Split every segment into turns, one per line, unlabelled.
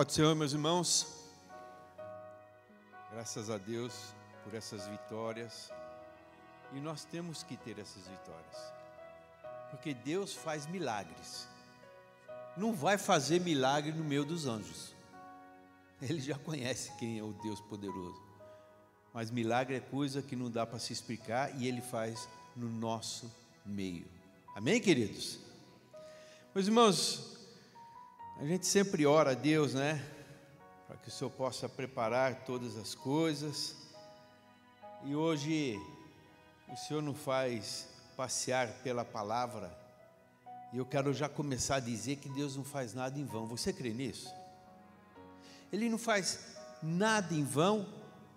Pode Senhor, meus irmãos. Graças a Deus por essas vitórias. E nós temos que ter essas vitórias. Porque Deus faz milagres. Não vai fazer milagre no meio dos anjos. Ele já conhece quem é o Deus poderoso. Mas milagre é coisa que não dá para se explicar e ele faz no nosso meio. Amém, queridos? Meus irmãos, a gente sempre ora a Deus, né? Para que o Senhor possa preparar todas as coisas. E hoje o Senhor nos faz passear pela palavra. E eu quero já começar a dizer que Deus não faz nada em vão. Você crê nisso? Ele não faz nada em vão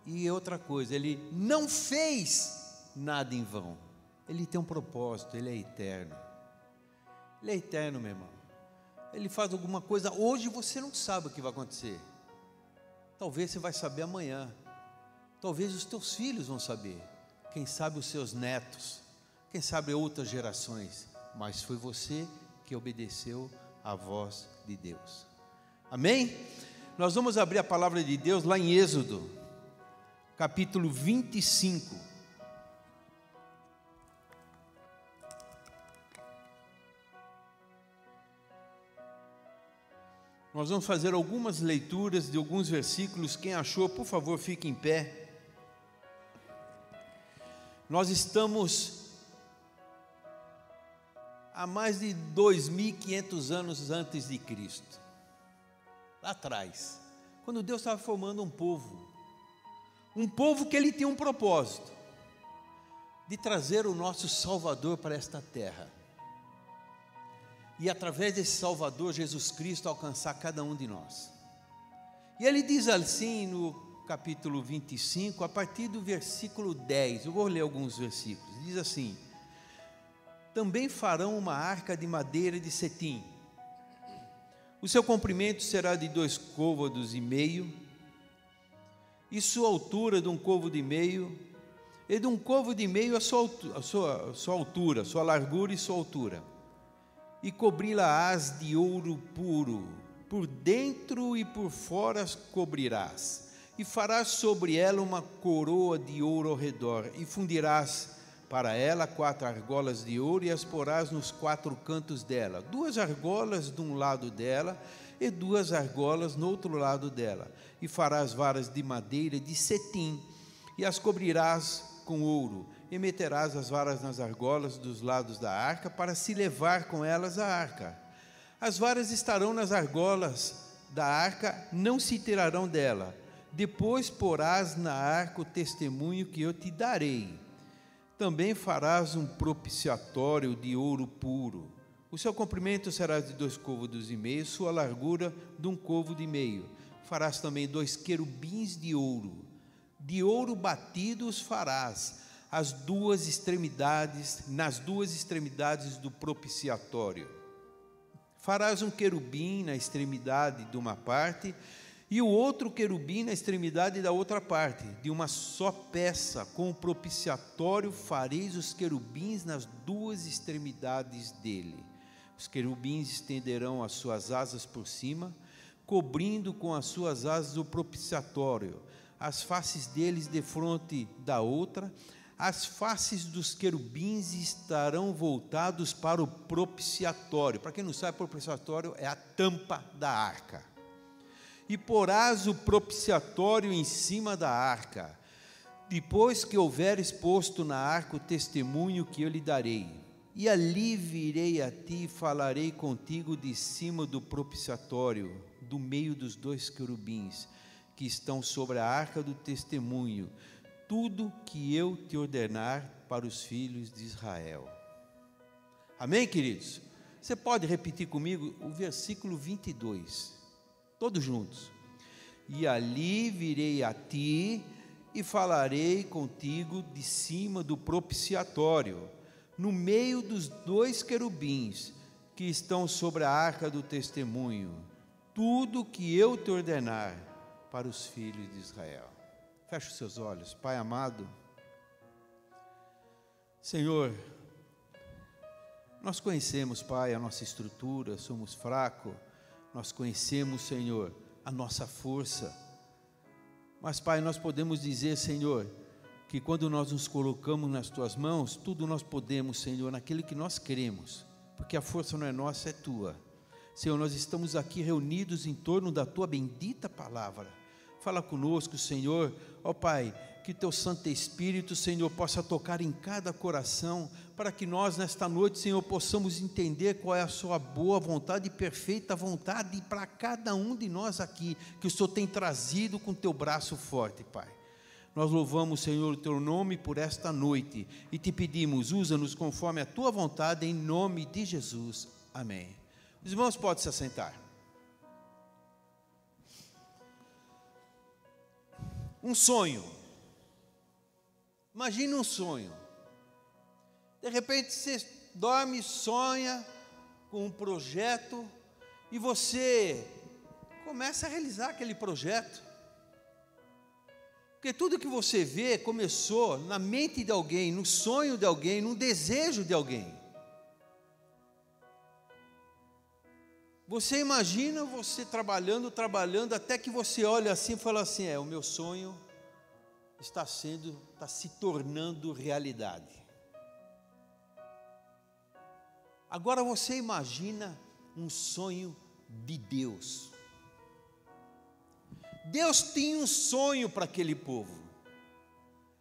e outra coisa, ele não fez nada em vão. Ele tem um propósito, ele é eterno. Ele é eterno, meu irmão. Ele faz alguma coisa, hoje você não sabe o que vai acontecer. Talvez você vai saber amanhã. Talvez os teus filhos vão saber. Quem sabe os seus netos. Quem sabe outras gerações. Mas foi você que obedeceu à voz de Deus. Amém? Nós vamos abrir a palavra de Deus lá em Êxodo, capítulo 25. Nós vamos fazer algumas leituras de alguns versículos. Quem achou, por favor, fique em pé. Nós estamos há mais de 2.500 anos antes de Cristo lá atrás, quando Deus estava formando um povo, um povo que ele tinha um propósito, de trazer o nosso Salvador para esta terra. E através desse Salvador, Jesus Cristo, alcançar cada um de nós. E ele diz assim no capítulo 25, a partir do versículo 10, eu vou ler alguns versículos. Diz assim: Também farão uma arca de madeira de cetim o seu comprimento será de dois côvados e meio, e sua altura de um côvado e meio, e de um côvado e meio a sua, a sua, a sua altura, sua largura e sua altura. E cobri-la-ás de ouro puro, por dentro e por fora cobrirás, e farás sobre ela uma coroa de ouro ao redor, e fundirás para ela quatro argolas de ouro e as porás nos quatro cantos dela, duas argolas de um lado dela e duas argolas no outro lado dela. E farás varas de madeira de cetim e as cobrirás com ouro e meterás as varas nas argolas dos lados da arca para se levar com elas a arca. As varas estarão nas argolas da arca, não se tirarão dela. Depois porás na arca o testemunho que eu te darei também farás um propiciatório de ouro puro. O seu comprimento será de dois côvados e meio, sua largura de um côvado e meio. Farás também dois querubins de ouro. De ouro batido os farás as duas extremidades, nas duas extremidades do propiciatório. Farás um querubim na extremidade de uma parte e o outro querubim na extremidade da outra parte, de uma só peça, com o propiciatório fareis os querubins nas duas extremidades dele. Os querubins estenderão as suas asas por cima, cobrindo com as suas asas o propiciatório, as faces deles de fronte da outra, as faces dos querubins estarão voltados para o propiciatório. Para quem não sabe, propiciatório é a tampa da arca e porás o propiciatório em cima da arca, depois que houver exposto na arca o testemunho que eu lhe darei. E ali virei a ti e falarei contigo de cima do propiciatório, do meio dos dois querubins que estão sobre a arca do testemunho, tudo que eu te ordenar para os filhos de Israel. Amém, queridos? Você pode repetir comigo o versículo 22 todos juntos. E ali virei a ti e falarei contigo de cima do propiciatório, no meio dos dois querubins que estão sobre a arca do testemunho, tudo que eu te ordenar para os filhos de Israel. Feche os seus olhos, Pai amado. Senhor, nós conhecemos, Pai, a nossa estrutura, somos fracos nós conhecemos, Senhor, a nossa força. Mas, Pai, nós podemos dizer, Senhor, que quando nós nos colocamos nas tuas mãos, tudo nós podemos, Senhor, naquilo que nós queremos, porque a força não é nossa, é tua. Senhor, nós estamos aqui reunidos em torno da tua bendita palavra. Fala conosco, Senhor, ó Pai, que teu Santo Espírito, Senhor, possa tocar em cada coração, para que nós nesta noite, Senhor, possamos entender qual é a sua boa vontade e perfeita vontade para cada um de nós aqui, que o Senhor tem trazido com teu braço forte, Pai. Nós louvamos, Senhor, o teu nome por esta noite e te pedimos, usa-nos conforme a tua vontade, em nome de Jesus. Amém. Os irmãos podem se assentar. Um sonho. Imagine um sonho. De repente você dorme, sonha com um projeto e você começa a realizar aquele projeto. Porque tudo que você vê começou na mente de alguém, no sonho de alguém, no desejo de alguém. Você imagina você trabalhando, trabalhando, até que você olha assim e fala assim: é, o meu sonho está sendo, está se tornando realidade. Agora você imagina um sonho de Deus. Deus tinha um sonho para aquele povo.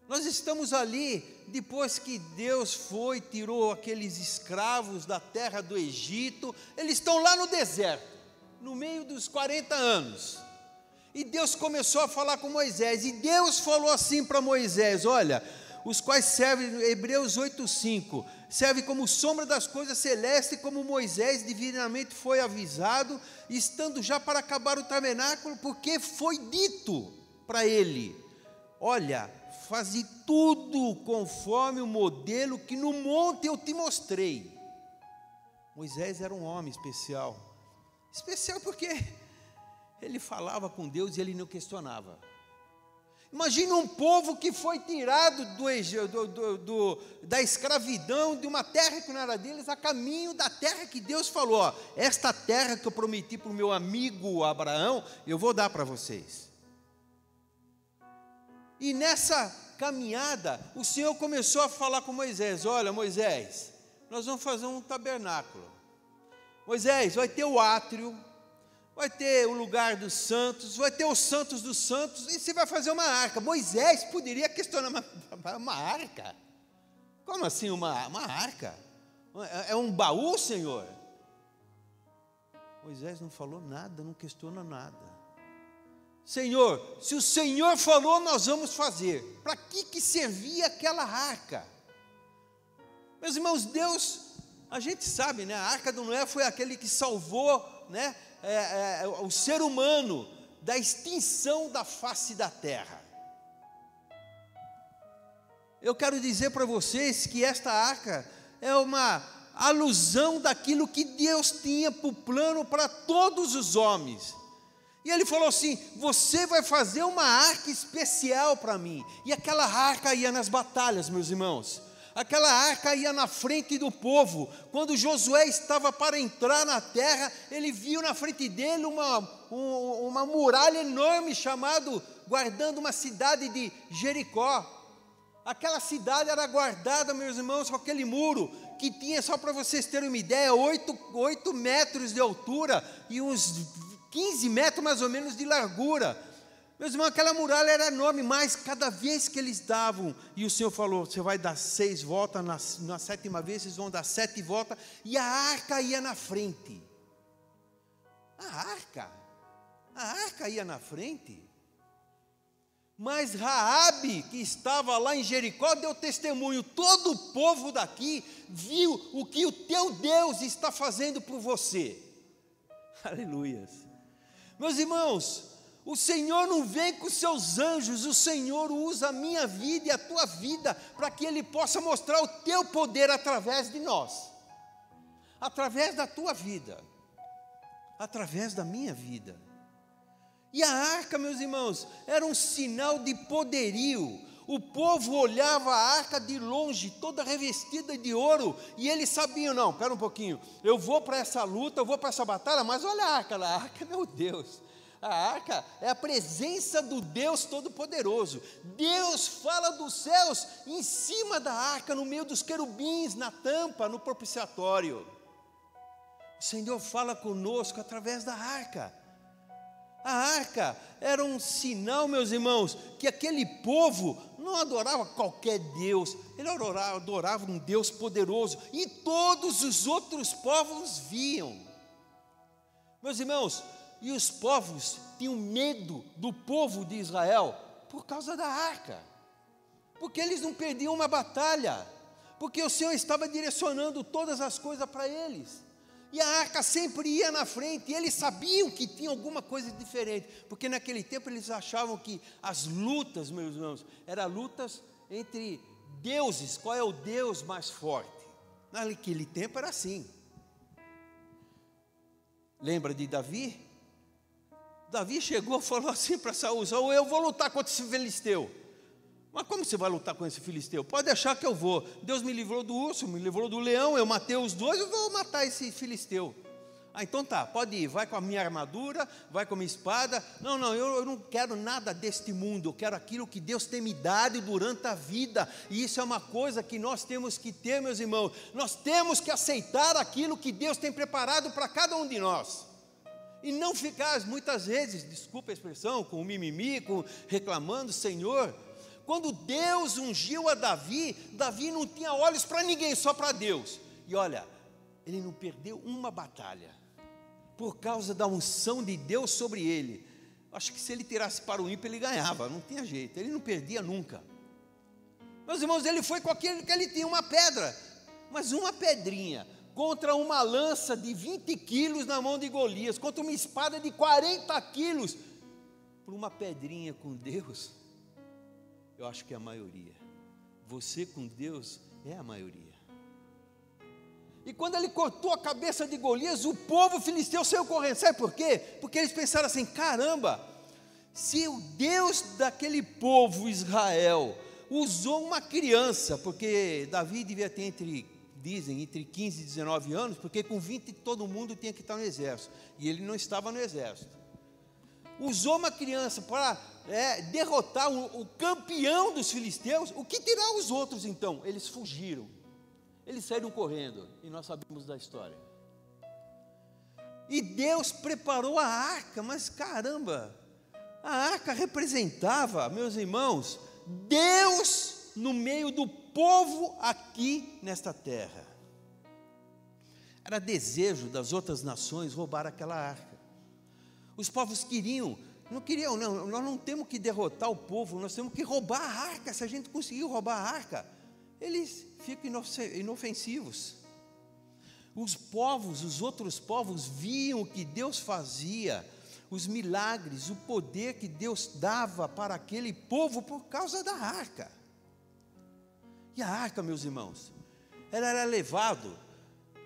Nós estamos ali depois que Deus foi, tirou aqueles escravos da terra do Egito, eles estão lá no deserto, no meio dos 40 anos. E Deus começou a falar com Moisés, e Deus falou assim para Moisés: Olha, os quais servem, Hebreus 8,5, serve como sombra das coisas celestes, como Moisés divinamente foi avisado, estando já para acabar o tabernáculo, porque foi dito para ele: Olha, faze tudo conforme o modelo que no monte eu te mostrei. Moisés era um homem especial, especial porque ele falava com Deus e ele não questionava. Imagina um povo que foi tirado do, do, do, da escravidão de uma terra que não era deles, a caminho da terra que Deus falou: ó, esta terra que eu prometi para o meu amigo Abraão, eu vou dar para vocês. E nessa caminhada, o Senhor começou a falar com Moisés: Olha, Moisés, nós vamos fazer um tabernáculo. Moisés, vai ter o átrio, vai ter o lugar dos santos, vai ter os santos dos santos, e você vai fazer uma arca. Moisés poderia questionar uma, uma arca. Como assim uma, uma arca? É, é um baú, Senhor? Moisés não falou nada, não questiona nada. Senhor, se o Senhor falou, nós vamos fazer. Para que, que servia aquela arca? Meus irmãos, Deus, a gente sabe, né? A arca do Noé foi aquele que salvou, né? é, é, o ser humano da extinção da face da terra. Eu quero dizer para vocês que esta arca é uma alusão daquilo que Deus tinha para o plano para todos os homens. E ele falou assim: Você vai fazer uma arca especial para mim. E aquela arca ia nas batalhas, meus irmãos aquela arca ia na frente do povo. Quando Josué estava para entrar na terra, ele viu na frente dele uma, um, uma muralha enorme, chamado, guardando uma cidade de Jericó. Aquela cidade era guardada, meus irmãos, com aquele muro, que tinha, só para vocês terem uma ideia, 8, 8 metros de altura e uns 15 metros mais ou menos de largura. Meus irmãos, aquela muralha era enorme, mas cada vez que eles davam, e o Senhor falou: você vai dar seis voltas, na, na sétima vez vocês vão dar sete voltas, e a arca ia na frente. A arca, a arca ia na frente. Mas Raabe, que estava lá em Jericó, deu testemunho. Todo o povo daqui viu o que o teu Deus está fazendo por você. Aleluias. Meus irmãos, o Senhor não vem com seus anjos, o Senhor usa a minha vida e a tua vida para que Ele possa mostrar o teu poder através de nós, através da tua vida, através da minha vida. E a arca, meus irmãos, era um sinal de poderio. O povo olhava a arca de longe, toda revestida de ouro, e eles sabiam: não, espera um pouquinho, eu vou para essa luta, eu vou para essa batalha, mas olha a arca a arca, meu Deus A arca é a presença do Deus Todo-Poderoso. Deus fala dos céus em cima da arca, no meio dos querubins, na tampa, no propiciatório. O Senhor fala conosco através da arca. A arca era um sinal, meus irmãos, que aquele povo não adorava qualquer Deus, ele adorava, adorava um Deus poderoso, e todos os outros povos viam. Meus irmãos, e os povos tinham medo do povo de Israel por causa da arca, porque eles não perdiam uma batalha, porque o Senhor estava direcionando todas as coisas para eles. E a arca sempre ia na frente, e eles sabiam que tinha alguma coisa diferente, porque naquele tempo eles achavam que as lutas, meus irmãos, eram lutas entre deuses, qual é o Deus mais forte? Naquele tempo era assim. Lembra de Davi? Davi chegou e falou assim para Saul: Saul, eu vou lutar contra esse filisteu. Mas como você vai lutar com esse filisteu? Pode deixar que eu vou. Deus me livrou do urso, me livrou do leão, eu matei os dois, eu vou matar esse filisteu. Ah, então tá, pode ir, vai com a minha armadura, vai com a minha espada. Não, não, eu, eu, não quero nada deste mundo, eu quero aquilo que Deus tem me dado durante a vida. E isso é uma coisa que nós temos que ter, meus irmãos. Nós temos que aceitar aquilo que Deus tem preparado para cada um de nós e não ficar muitas vezes, desculpa a expressão, com o mimimi, com reclamando, Senhor. Quando Deus ungiu a Davi, Davi não tinha olhos para ninguém, só para Deus. E olha, ele não perdeu uma batalha por causa da unção de Deus sobre ele. Acho que se ele tirasse para o ímpio, ele ganhava, não tinha jeito, ele não perdia nunca. Meus irmãos, ele foi com aquele que ele tinha uma pedra, mas uma pedrinha contra uma lança de 20 quilos na mão de Golias, contra uma espada de 40 quilos, por uma pedrinha com Deus, eu acho que é a maioria. Você com Deus é a maioria. E quando ele cortou a cabeça de Golias, o povo filisteu saiu correndo. Sabe por quê? Porque eles pensaram assim: caramba, se o Deus daquele povo Israel usou uma criança, porque Davi devia ter entre dizem, entre 15 e 19 anos, porque com 20 todo mundo tinha que estar no exército, e ele não estava no exército. Usou uma criança para é, derrotar o, o campeão dos filisteus, o que terá os outros então? Eles fugiram, eles saíram correndo, e nós sabemos da história. E Deus preparou a arca, mas caramba, a arca representava, meus irmãos, Deus no meio do povo aqui nesta terra. Era desejo das outras nações roubar aquela arca. Os povos queriam, não queriam, não, nós não temos que derrotar o povo, nós temos que roubar a arca. Se a gente conseguir roubar a arca, eles ficam inofensivos. Os povos, os outros povos, viam o que Deus fazia, os milagres, o poder que Deus dava para aquele povo por causa da arca. E a arca, meus irmãos, ela era levado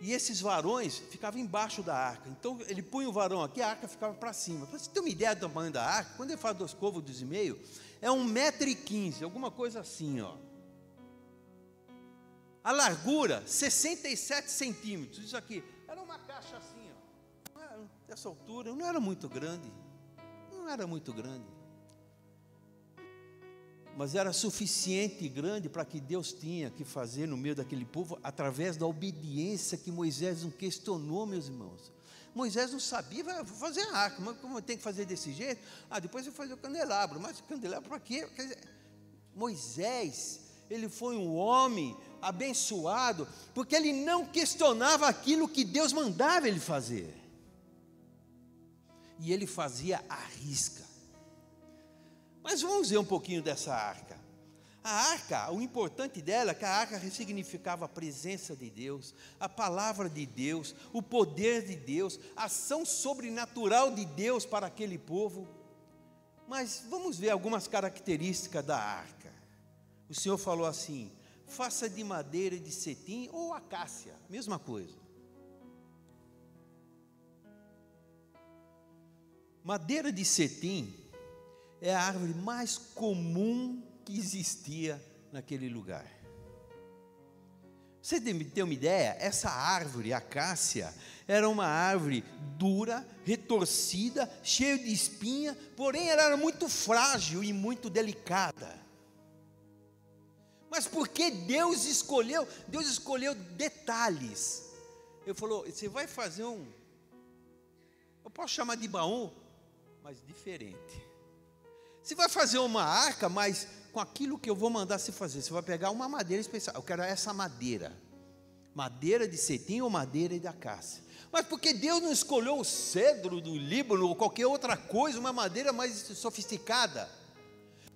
e esses varões ficavam embaixo da arca. Então ele punha o varão aqui, a arca ficava para cima. Para você ter uma ideia do tamanho da arca, quando ele fala dos côvados e meio, é um metro e quinze, alguma coisa assim, ó. A largura, 67 centímetros. Isso aqui era uma caixa assim, ó. Dessa altura, não era muito grande. Não era muito grande mas era suficiente e grande para que Deus tinha que fazer no meio daquele povo, através da obediência que Moisés não questionou, meus irmãos. Moisés não sabia fazer a arca, mas como tem que fazer desse jeito? Ah, depois eu fazer o candelabro, mas o candelabro para quê? Dizer, Moisés, ele foi um homem abençoado, porque ele não questionava aquilo que Deus mandava ele fazer. E ele fazia a risca. Mas vamos ver um pouquinho dessa arca. A arca, o importante dela é que a arca significava a presença de Deus, a palavra de Deus, o poder de Deus, a ação sobrenatural de Deus para aquele povo. Mas vamos ver algumas características da arca. O Senhor falou assim: faça de madeira de cetim ou acácia, mesma coisa. Madeira de cetim é a árvore mais comum que existia naquele lugar. Você tem uma ideia? Essa árvore, a cássia, era uma árvore dura, retorcida, cheia de espinha, porém ela era muito frágil e muito delicada. Mas porque Deus escolheu? Deus escolheu detalhes. Ele falou: você vai fazer um. Eu posso chamar de baú, mas diferente. Você vai fazer uma arca, mas com aquilo que eu vou mandar você fazer. Você vai pegar uma madeira especial. Eu quero essa madeira. Madeira de cetim ou madeira de acácia. Mas porque Deus não escolheu o cedro do Líbano ou qualquer outra coisa, uma madeira mais sofisticada?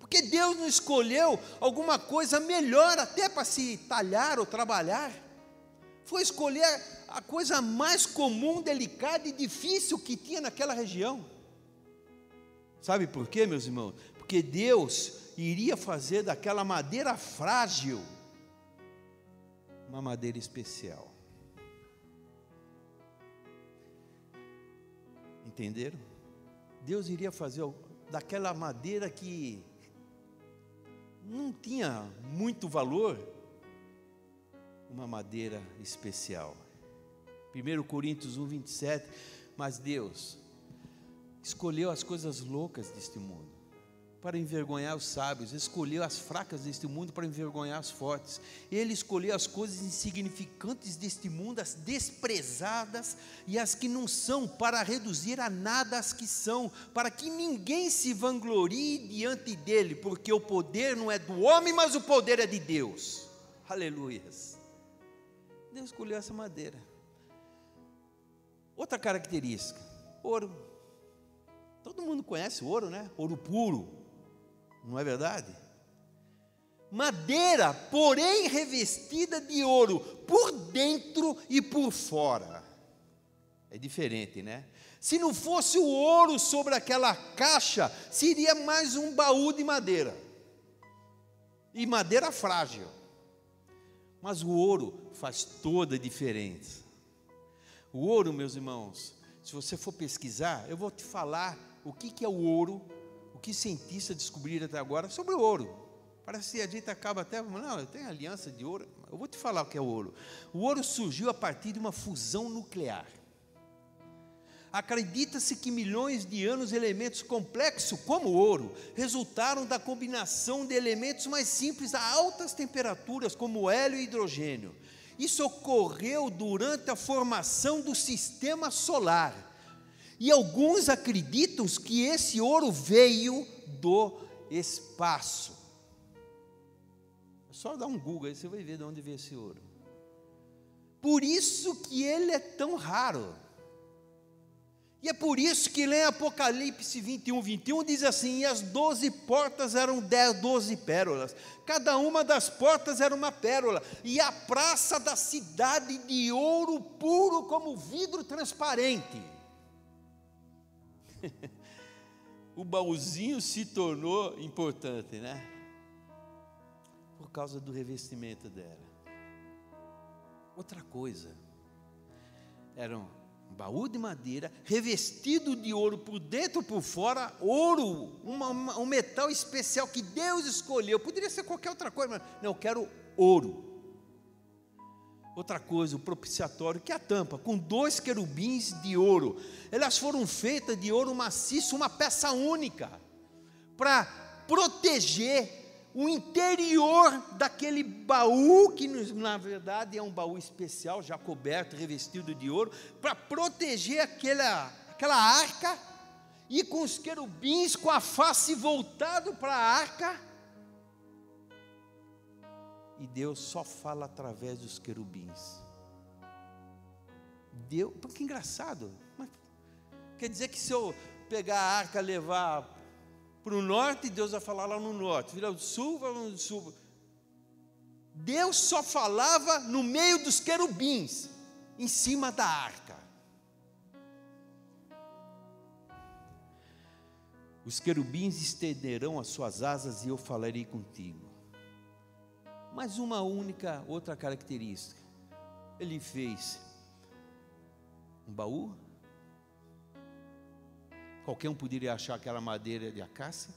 Porque Deus não escolheu alguma coisa melhor até para se talhar ou trabalhar? Foi escolher a coisa mais comum, delicada e difícil que tinha naquela região. Sabe por quê, meus irmãos? Porque Deus iria fazer daquela madeira frágil uma madeira especial. Entenderam? Deus iria fazer daquela madeira que não tinha muito valor, uma madeira especial. 1 Coríntios 1, 27. Mas Deus escolheu as coisas loucas deste mundo para envergonhar os sábios, escolheu as fracas deste mundo para envergonhar as fortes. Ele escolheu as coisas insignificantes deste mundo, as desprezadas e as que não são, para reduzir a nada as que são, para que ninguém se vanglorie diante dele, porque o poder não é do homem, mas o poder é de Deus. Aleluias. Deus escolheu essa madeira. Outra característica: ouro. Todo mundo conhece ouro, né? Ouro puro não é verdade? Madeira, porém revestida de ouro, por dentro e por fora. É diferente, né? Se não fosse o ouro sobre aquela caixa, seria mais um baú de madeira. E madeira frágil. Mas o ouro faz toda a diferença. O ouro, meus irmãos, se você for pesquisar, eu vou te falar o que, que é o ouro que cientistas descobriram até agora sobre o ouro. Parece que a gente acaba até, não, tem aliança de ouro. Eu vou te falar o que é o ouro. O ouro surgiu a partir de uma fusão nuclear. Acredita-se que milhões de anos elementos complexos, como o ouro, resultaram da combinação de elementos mais simples a altas temperaturas, como o hélio e hidrogênio. Isso ocorreu durante a formação do sistema solar e alguns acreditam que esse ouro veio do espaço. É só dar um Google aí, você vai ver de onde veio esse ouro. Por isso que ele é tão raro. E é por isso que lê Apocalipse 21, 21, diz assim: E as doze portas eram dez, doze pérolas, cada uma das portas era uma pérola, e a praça da cidade de ouro puro como vidro transparente. O baúzinho se tornou importante, né? Por causa do revestimento dela. Outra coisa, era um baú de madeira, revestido de ouro por dentro e por fora, ouro, uma, uma, um metal especial que Deus escolheu. Poderia ser qualquer outra coisa, mas não, eu quero ouro. Outra coisa, o propiciatório, que é a tampa, com dois querubins de ouro. Elas foram feitas de ouro maciço, uma peça única, para proteger o interior daquele baú, que na verdade é um baú especial, já coberto, revestido de ouro, para proteger aquela, aquela arca, e com os querubins com a face voltado para a arca, e Deus só fala através dos querubins. Deus, que engraçado. quer dizer que se eu pegar a arca levar para o norte, Deus vai falar lá no norte, virar do sul, vai no sul. Deus só falava no meio dos querubins, em cima da arca. Os querubins estenderão as suas asas e eu falarei contigo mas uma única outra característica. Ele fez um baú. Qualquer um poderia achar aquela madeira de acácia.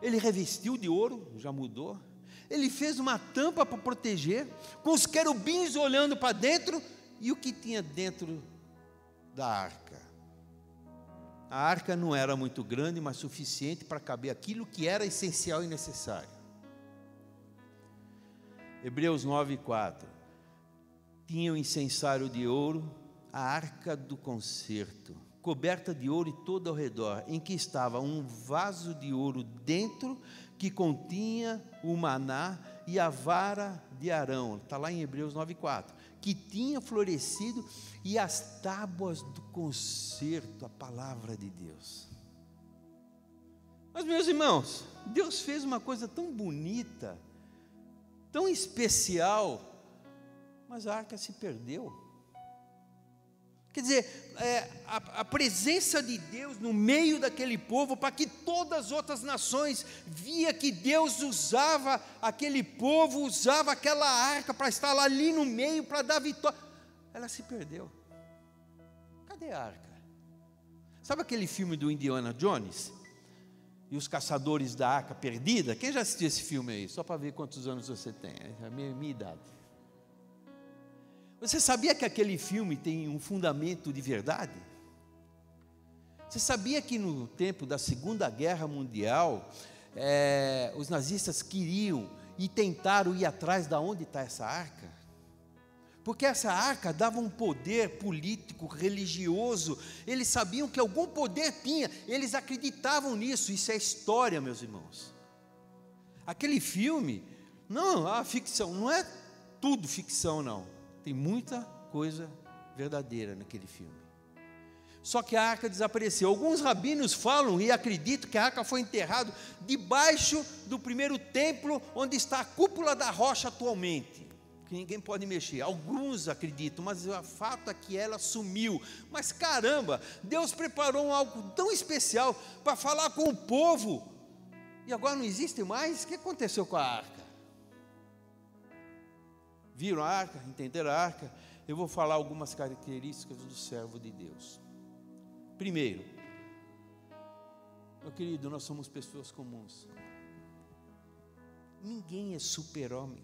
Ele revestiu de ouro, já mudou. Ele fez uma tampa para proteger, com os querubins olhando para dentro, e o que tinha dentro da arca? A arca não era muito grande, mas suficiente para caber aquilo que era essencial e necessário. Hebreus 9, 4. Tinha o um incensário de ouro, a arca do concerto, coberta de ouro e todo ao redor, em que estava um vaso de ouro dentro que continha o maná e a vara de Arão, está lá em Hebreus 9,4, que tinha florescido, e as tábuas do concerto, a palavra de Deus. Mas, meus irmãos, Deus fez uma coisa tão bonita, tão especial, mas a arca se perdeu. Quer dizer, é, a, a, presença de Deus no meio daquele povo, para que todas as outras nações via que Deus usava aquele povo, usava aquela arca para estar lá ali no meio para dar vitória. Ela se perdeu. Cadê a arca? Sabe aquele filme do Indiana Jones? E os caçadores da arca perdida? Quem já assistiu esse filme aí? Só para ver quantos anos você tem. É a minha, minha idade. Você sabia que aquele filme tem um fundamento de verdade? Você sabia que no tempo da Segunda Guerra Mundial, é, os nazistas queriam e tentaram ir atrás da onde está essa arca? Porque essa arca dava um poder político, religioso, eles sabiam que algum poder tinha, eles acreditavam nisso, isso é história, meus irmãos. Aquele filme, não, a ficção, não é tudo ficção, não tem muita coisa verdadeira naquele filme. Só que a arca desapareceu. Alguns rabinos falam e acreditam que a arca foi enterrada debaixo do primeiro templo, onde está a cúpula da rocha atualmente. Que ninguém pode mexer. Alguns acreditam, mas o fato é que ela sumiu. Mas caramba, Deus preparou algo tão especial para falar com o povo. E agora não existe mais? O que aconteceu com a arca? viram a arca, entenderam a arca, eu vou falar algumas características do servo de Deus. Primeiro, meu querido, nós somos pessoas comuns. Ninguém é super-homem,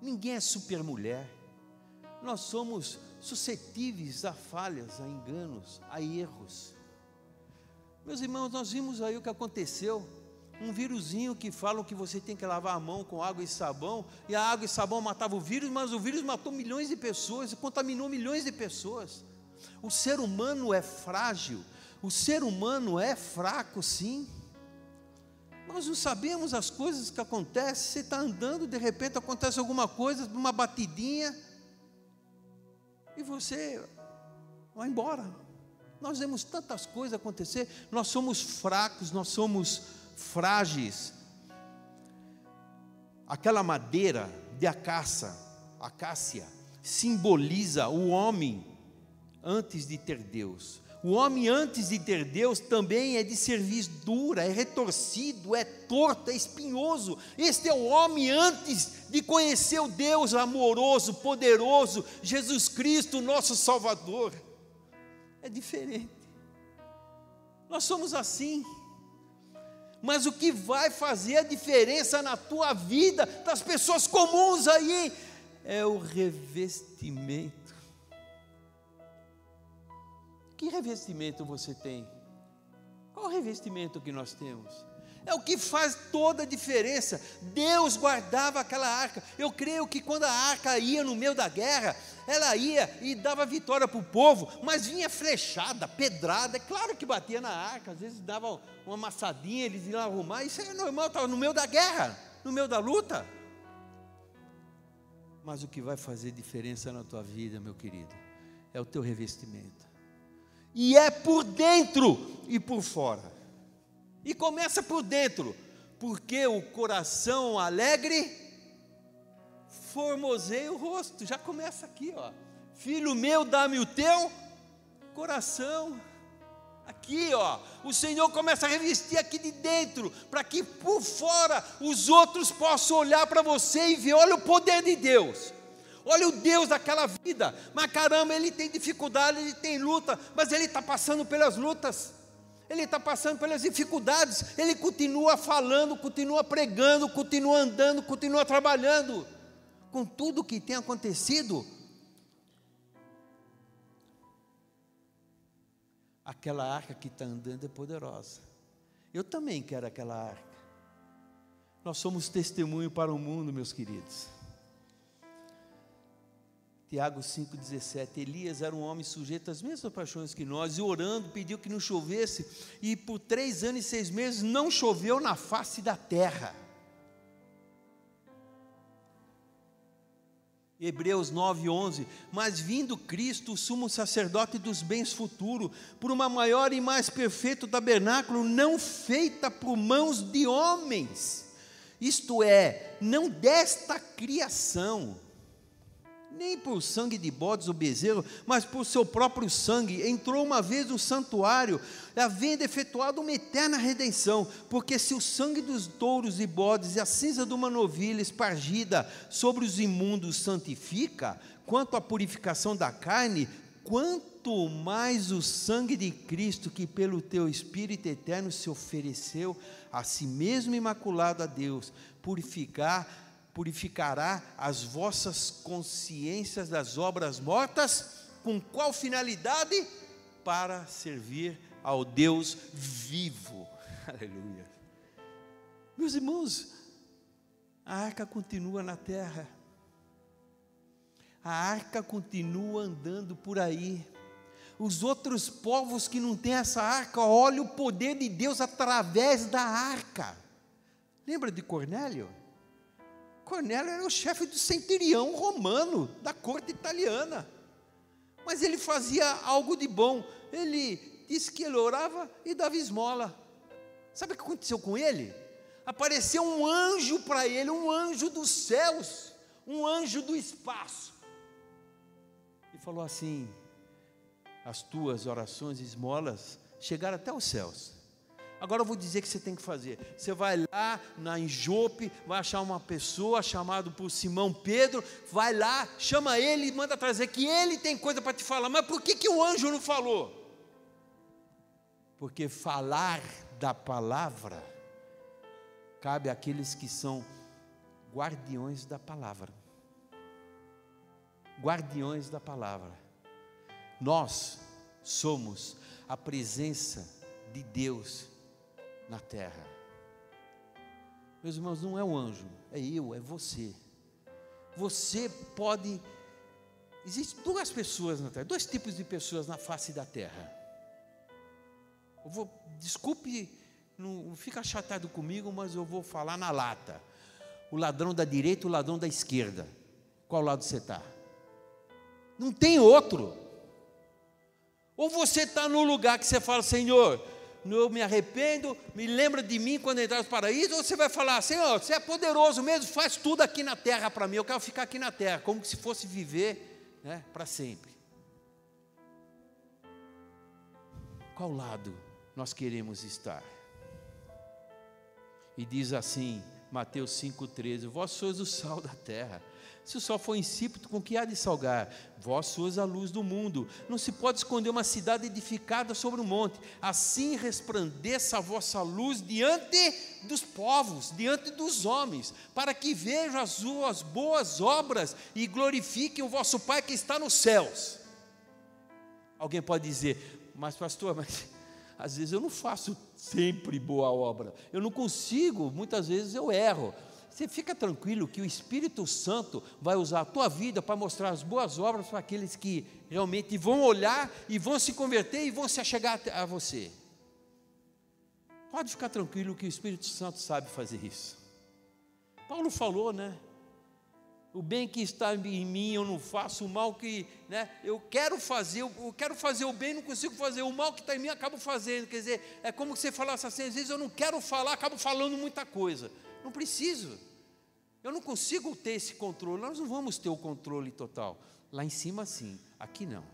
ninguém é super-mulher. Nós somos suscetíveis a falhas, a enganos, a erros. Meus irmãos, nós vimos aí o que aconteceu um vírusinho que falam que você tem que lavar a mão com água e sabão, e a água e sabão matava o vírus, mas o vírus matou milhões de pessoas, contaminou milhões de pessoas. O ser humano é frágil, o ser humano é fraco, sim. Nós não sabemos as coisas que acontecem. Você está andando, de repente acontece alguma coisa, uma batidinha, e você vai embora. Nós vemos tantas coisas acontecer, nós somos fracos, nós somos frágeis. Aquela madeira de acácia, acácia, simboliza o homem antes de ter Deus. O homem antes de ter Deus também é de serviço dura, é retorcido, é torto, é espinhoso. Este é o homem antes de conhecer o Deus amoroso, poderoso, Jesus Cristo, nosso Salvador. É diferente. Nós somos assim. Mas o que vai fazer a diferença na tua vida, das pessoas comuns aí, é o revestimento. Que revestimento você tem? Qual o revestimento que nós temos? É o que faz toda a diferença. Deus guardava aquela arca. Eu creio que quando a arca ia no meio da guerra, ela ia e dava vitória para o povo, mas vinha flechada, pedrada. É claro que batia na arca, às vezes dava uma amassadinha, eles iam arrumar. Isso é normal, estava no meio da guerra, no meio da luta. Mas o que vai fazer diferença na tua vida, meu querido, é o teu revestimento. E é por dentro e por fora. E começa por dentro, porque o coração alegre formoseia o rosto. Já começa aqui, ó. Filho meu, dá-me o teu coração. Aqui, ó, o Senhor começa a revestir aqui de dentro, para que por fora os outros possam olhar para você e ver: olha o poder de Deus, olha o Deus daquela vida. Mas caramba, ele tem dificuldade, ele tem luta, mas ele está passando pelas lutas ele está passando pelas dificuldades, ele continua falando, continua pregando, continua andando, continua trabalhando. Com tudo que tem acontecido, aquela arca que está andando é poderosa. Eu também quero aquela arca. Nós somos testemunho para o mundo, meus queridos. Tiago 5,17: Elias era um homem sujeito às mesmas paixões que nós, e orando, pediu que não chovesse, e por três anos e seis meses não choveu na face da terra. Hebreus 9:11, mas vindo Cristo, o sumo sacerdote dos bens futuros, por uma maior e mais perfeito tabernáculo, não feita por mãos de homens, isto é, não desta criação, nem por sangue de bodes ou bezerro, mas por seu próprio sangue, entrou uma vez no santuário, havendo efetuado uma eterna redenção, porque se o sangue dos touros e bodes e a cinza de uma novilha espargida sobre os imundos santifica, quanto à purificação da carne, quanto mais o sangue de Cristo, que pelo teu Espírito eterno se ofereceu a si mesmo imaculado a Deus, purificar purificará as vossas consciências das obras mortas, com qual finalidade? Para servir ao Deus vivo. Aleluia. Meus irmãos, a arca continua na terra. A arca continua andando por aí. Os outros povos que não têm essa arca, olham o poder de Deus através da arca. Lembra de Cornélio? Cornélio era o chefe do centurião romano, da corte italiana. Mas ele fazia algo de bom. Ele disse que ele orava e dava esmola. Sabe o que aconteceu com ele? Apareceu um anjo para ele, um anjo dos céus, um anjo do espaço. E falou assim: As tuas orações e esmolas chegaram até os céus. Agora eu vou dizer o que você tem que fazer. Você vai lá na Enjope, vai achar uma pessoa chamada por Simão Pedro, vai lá, chama ele manda trazer que ele tem coisa para te falar. Mas por que, que o anjo não falou? Porque falar da palavra cabe àqueles que são guardiões da palavra. Guardiões da palavra. Nós somos a presença de Deus na terra. Meus irmãos, não é o anjo, é eu, é você. Você pode. Existem duas pessoas na terra, dois tipos de pessoas na face da terra. Eu vou, desculpe, não fica chatado comigo, mas eu vou falar na lata. O ladrão da direita o ladrão da esquerda. Qual lado você está? Não tem outro. Ou você está no lugar que você fala, Senhor, eu me arrependo, me lembra de mim quando entrar no paraíso, ou você vai falar, Senhor, você é poderoso mesmo, faz tudo aqui na terra para mim, eu quero ficar aqui na terra, como se fosse viver né, para sempre. Qual lado nós queremos estar? E diz assim, Mateus 5,13: Vós sois o sal da terra. Se o sol for insípido, com que há de salgar? Vós sois a luz do mundo. Não se pode esconder uma cidade edificada sobre um monte. Assim resplandeça a vossa luz diante dos povos, diante dos homens, para que vejam as suas boas obras e glorifiquem o vosso Pai que está nos céus. Alguém pode dizer, mas pastor, mas às vezes eu não faço sempre boa obra. Eu não consigo, muitas vezes eu erro. Você fica tranquilo que o Espírito Santo vai usar a tua vida para mostrar as boas obras para aqueles que realmente vão olhar e vão se converter e vão se achegar a você. Pode ficar tranquilo que o Espírito Santo sabe fazer isso. Paulo falou, né? O bem que está em mim eu não faço, o mal que, né? Eu quero fazer, eu quero fazer o bem, não consigo fazer, o mal que está em mim acabo fazendo. Quer dizer, é como se você falasse assim, às vezes eu não quero falar, acabo falando muita coisa. Não preciso. Eu não consigo ter esse controle, nós não vamos ter o controle total. Lá em cima, sim, aqui não.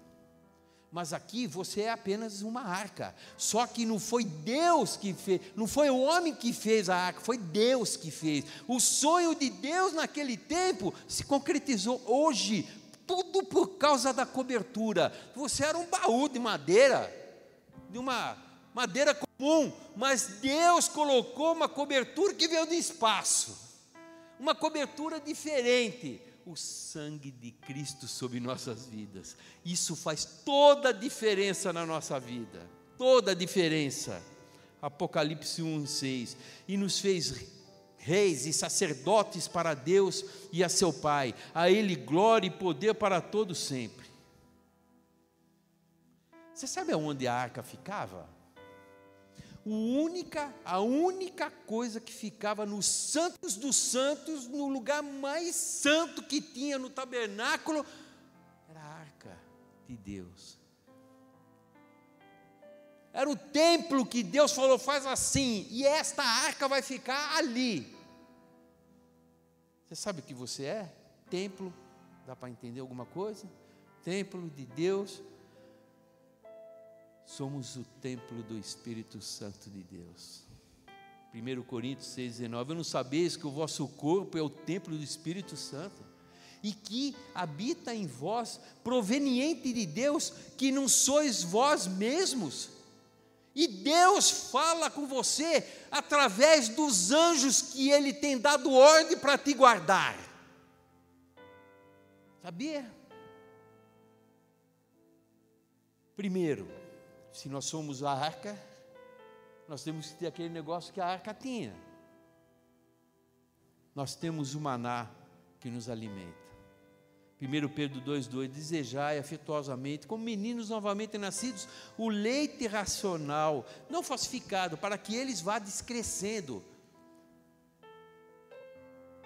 Mas aqui você é apenas uma arca. Só que não foi Deus que fez, não foi o homem que fez a arca, foi Deus que fez. O sonho de Deus naquele tempo se concretizou hoje, tudo por causa da cobertura. Você era um baú de madeira, de uma madeira comum, mas Deus colocou uma cobertura que veio do espaço, uma cobertura diferente. O sangue de Cristo sobre nossas vidas. Isso faz toda a diferença na nossa vida. Toda a diferença. Apocalipse 1, 6. E nos fez reis e sacerdotes para Deus e a seu Pai. A Ele glória e poder para todos sempre. Você sabe aonde a arca ficava? Única, a única coisa que ficava nos santos dos santos, no lugar mais santo que tinha no tabernáculo, era a arca de Deus. Era o templo que Deus falou: faz assim, e esta arca vai ficar ali. Você sabe o que você é? Templo, dá para entender alguma coisa? Templo de Deus somos o templo do Espírito Santo de Deus. 1 Coríntios 6,19: Eu não sabeis que o vosso corpo é o templo do Espírito Santo, e que habita em vós, proveniente de Deus, que não sois vós mesmos. E Deus fala com você através dos anjos que Ele tem dado ordem para te guardar. Sabia? Primeiro, se nós somos a arca, nós temos que ter aquele negócio que a arca tinha. Nós temos o maná que nos alimenta. 1 Pedro 2,2: Desejai afetuosamente, como meninos novamente nascidos, o leite racional, não falsificado, para que eles vá descrescendo.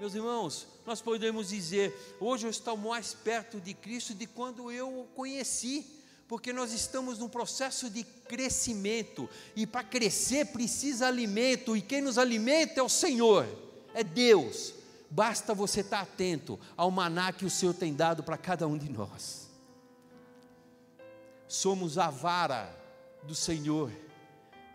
Meus irmãos, nós podemos dizer: hoje eu estou mais perto de Cristo de quando eu o conheci porque nós estamos num processo de crescimento, e para crescer precisa alimento, e quem nos alimenta é o Senhor, é Deus. Basta você estar atento ao maná que o Senhor tem dado para cada um de nós. Somos a vara do Senhor.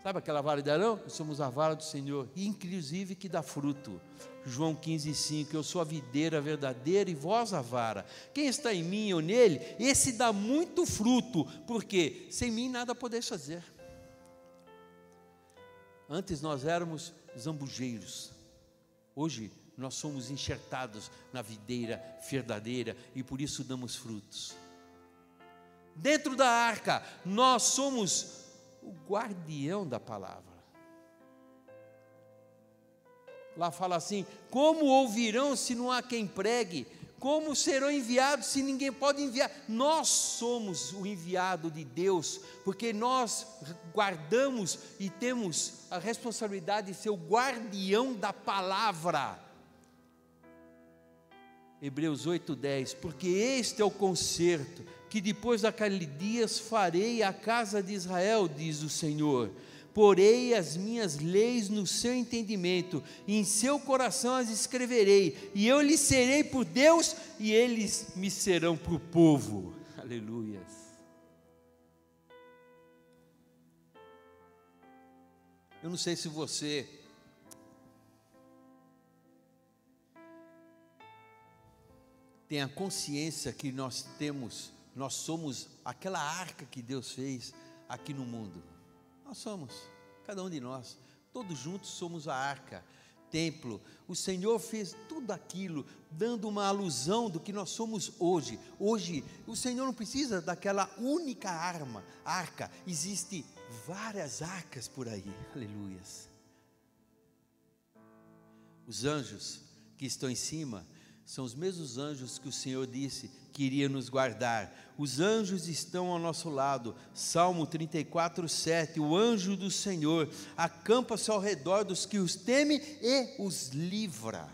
Sabe aquela vara de Arão? Somos a vara do Senhor, inclusive que dá fruto. João 15, 5, eu sou a videira verdadeira e vós a vara. Quem está em mim ou nele, esse dá muito fruto, porque sem mim nada podeis fazer. Antes nós éramos zambujeiros, hoje nós somos enxertados na videira verdadeira e por isso damos frutos. Dentro da arca, nós somos o guardião da palavra. Lá fala assim: como ouvirão se não há quem pregue? Como serão enviados se ninguém pode enviar? Nós somos o enviado de Deus, porque nós guardamos e temos a responsabilidade de ser o guardião da palavra. Hebreus 8:10, porque este é o conserto que depois daqueles dias farei à casa de Israel, diz o Senhor porei as minhas leis no seu entendimento, e em seu coração as escreverei, e eu lhes serei por Deus, e eles me serão por povo. Aleluias. Eu não sei se você tem a consciência que nós temos, nós somos aquela arca que Deus fez aqui no mundo. Nós somos, cada um de nós, todos juntos somos a arca, templo. O Senhor fez tudo aquilo, dando uma alusão do que nós somos hoje. Hoje, o Senhor não precisa daquela única arma, arca. Existem várias arcas por aí. Aleluias. Os anjos que estão em cima são os mesmos anjos que o Senhor disse que iria nos guardar. Os anjos estão ao nosso lado. Salmo 34, 7. O anjo do Senhor acampa-se ao redor dos que os temem e os livra.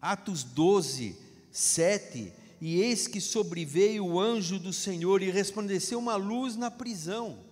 Atos 12, 7. E eis que sobreveio o anjo do Senhor e resplandeceu uma luz na prisão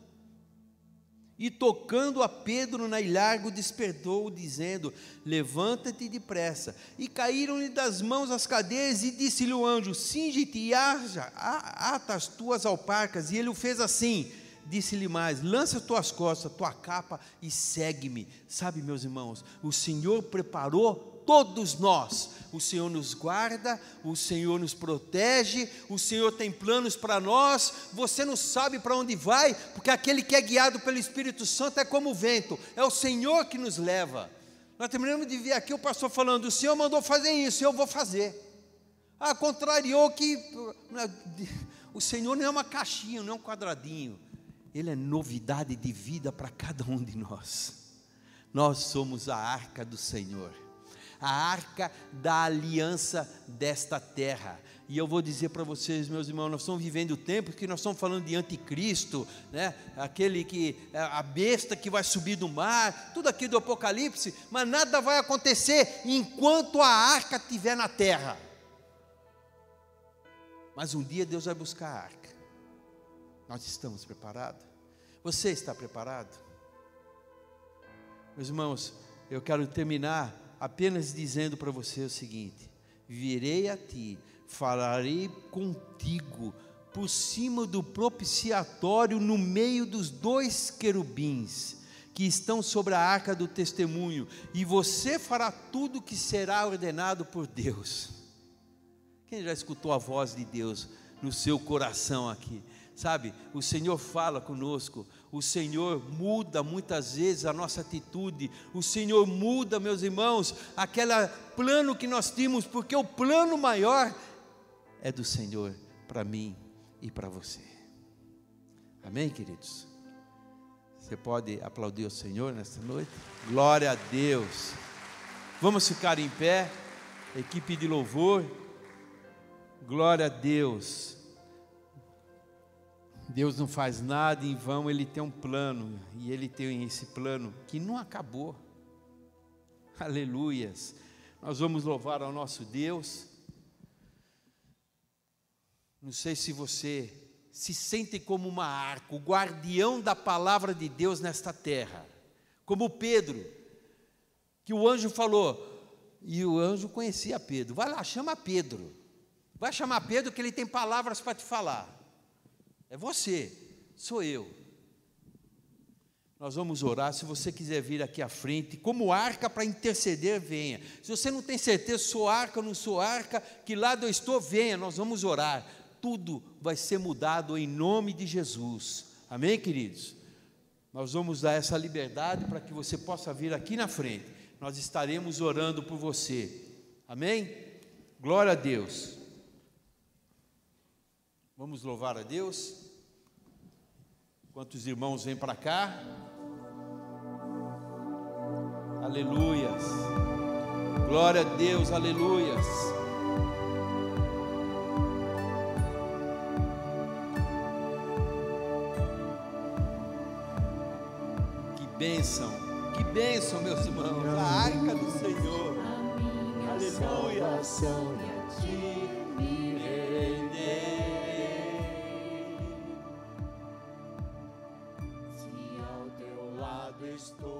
e tocando a Pedro na ilhargo, despertou, dizendo: Levanta-te depressa. E caíram-lhe das mãos as cadeias, e disse-lhe o anjo: Singe-te e ata as tuas alparcas. E ele o fez assim. Disse-lhe mais: Lança as tuas costas, tua capa e segue-me. Sabe, meus irmãos, o Senhor preparou todos nós o Senhor nos guarda, o Senhor nos protege, o Senhor tem planos para nós. Você não sabe para onde vai, porque aquele que é guiado pelo Espírito Santo é como o vento, é o Senhor que nos leva. Nós terminamos de ver aqui o pastor falando: o Senhor mandou fazer isso, eu vou fazer. Ah, contrariou que. O Senhor não é uma caixinha, não é um quadradinho. Ele é novidade de vida para cada um de nós. Nós somos a arca do Senhor, a arca da aliança desta terra. E eu vou dizer para vocês, meus irmãos, nós estamos vivendo tempos que nós estamos falando de anticristo, né? aquele que, é, a besta que vai subir do mar, tudo aqui do Apocalipse, mas nada vai acontecer enquanto a arca estiver na terra. Mas um dia Deus vai buscar a arca. Nós estamos preparados? Você está preparado? Meus irmãos, eu quero terminar apenas dizendo para você o seguinte: virei a ti, falarei contigo por cima do propiciatório no meio dos dois querubins que estão sobre a arca do testemunho, e você fará tudo o que será ordenado por Deus. Quem já escutou a voz de Deus no seu coração aqui? Sabe, o Senhor fala conosco, o Senhor muda muitas vezes a nossa atitude, o Senhor muda, meus irmãos, aquele plano que nós tínhamos, porque o plano maior é do Senhor para mim e para você. Amém, queridos? Você pode aplaudir o Senhor nesta noite? Glória a Deus. Vamos ficar em pé, equipe de louvor. Glória a Deus. Deus não faz nada em vão, Ele tem um plano, e Ele tem esse plano que não acabou. Aleluias. Nós vamos louvar ao nosso Deus. Não sei se você se sente como uma arca, o guardião da palavra de Deus nesta terra, como Pedro, que o anjo falou, e o anjo conhecia Pedro, vai lá, chama Pedro, vai chamar Pedro que ele tem palavras para te falar. É você, sou eu. Nós vamos orar. Se você quiser vir aqui à frente, como arca para interceder, venha. Se você não tem certeza, sou arca ou não sou arca, que lado eu estou, venha. Nós vamos orar. Tudo vai ser mudado em nome de Jesus. Amém, queridos? Nós vamos dar essa liberdade para que você possa vir aqui na frente. Nós estaremos orando por você. Amém? Glória a Deus. Vamos louvar a Deus. Quantos irmãos vêm para cá? Aleluias. Glória a Deus, aleluias. Que bênção, que bênção, meus irmãos. A arca do Senhor. Aleluia.
Estou.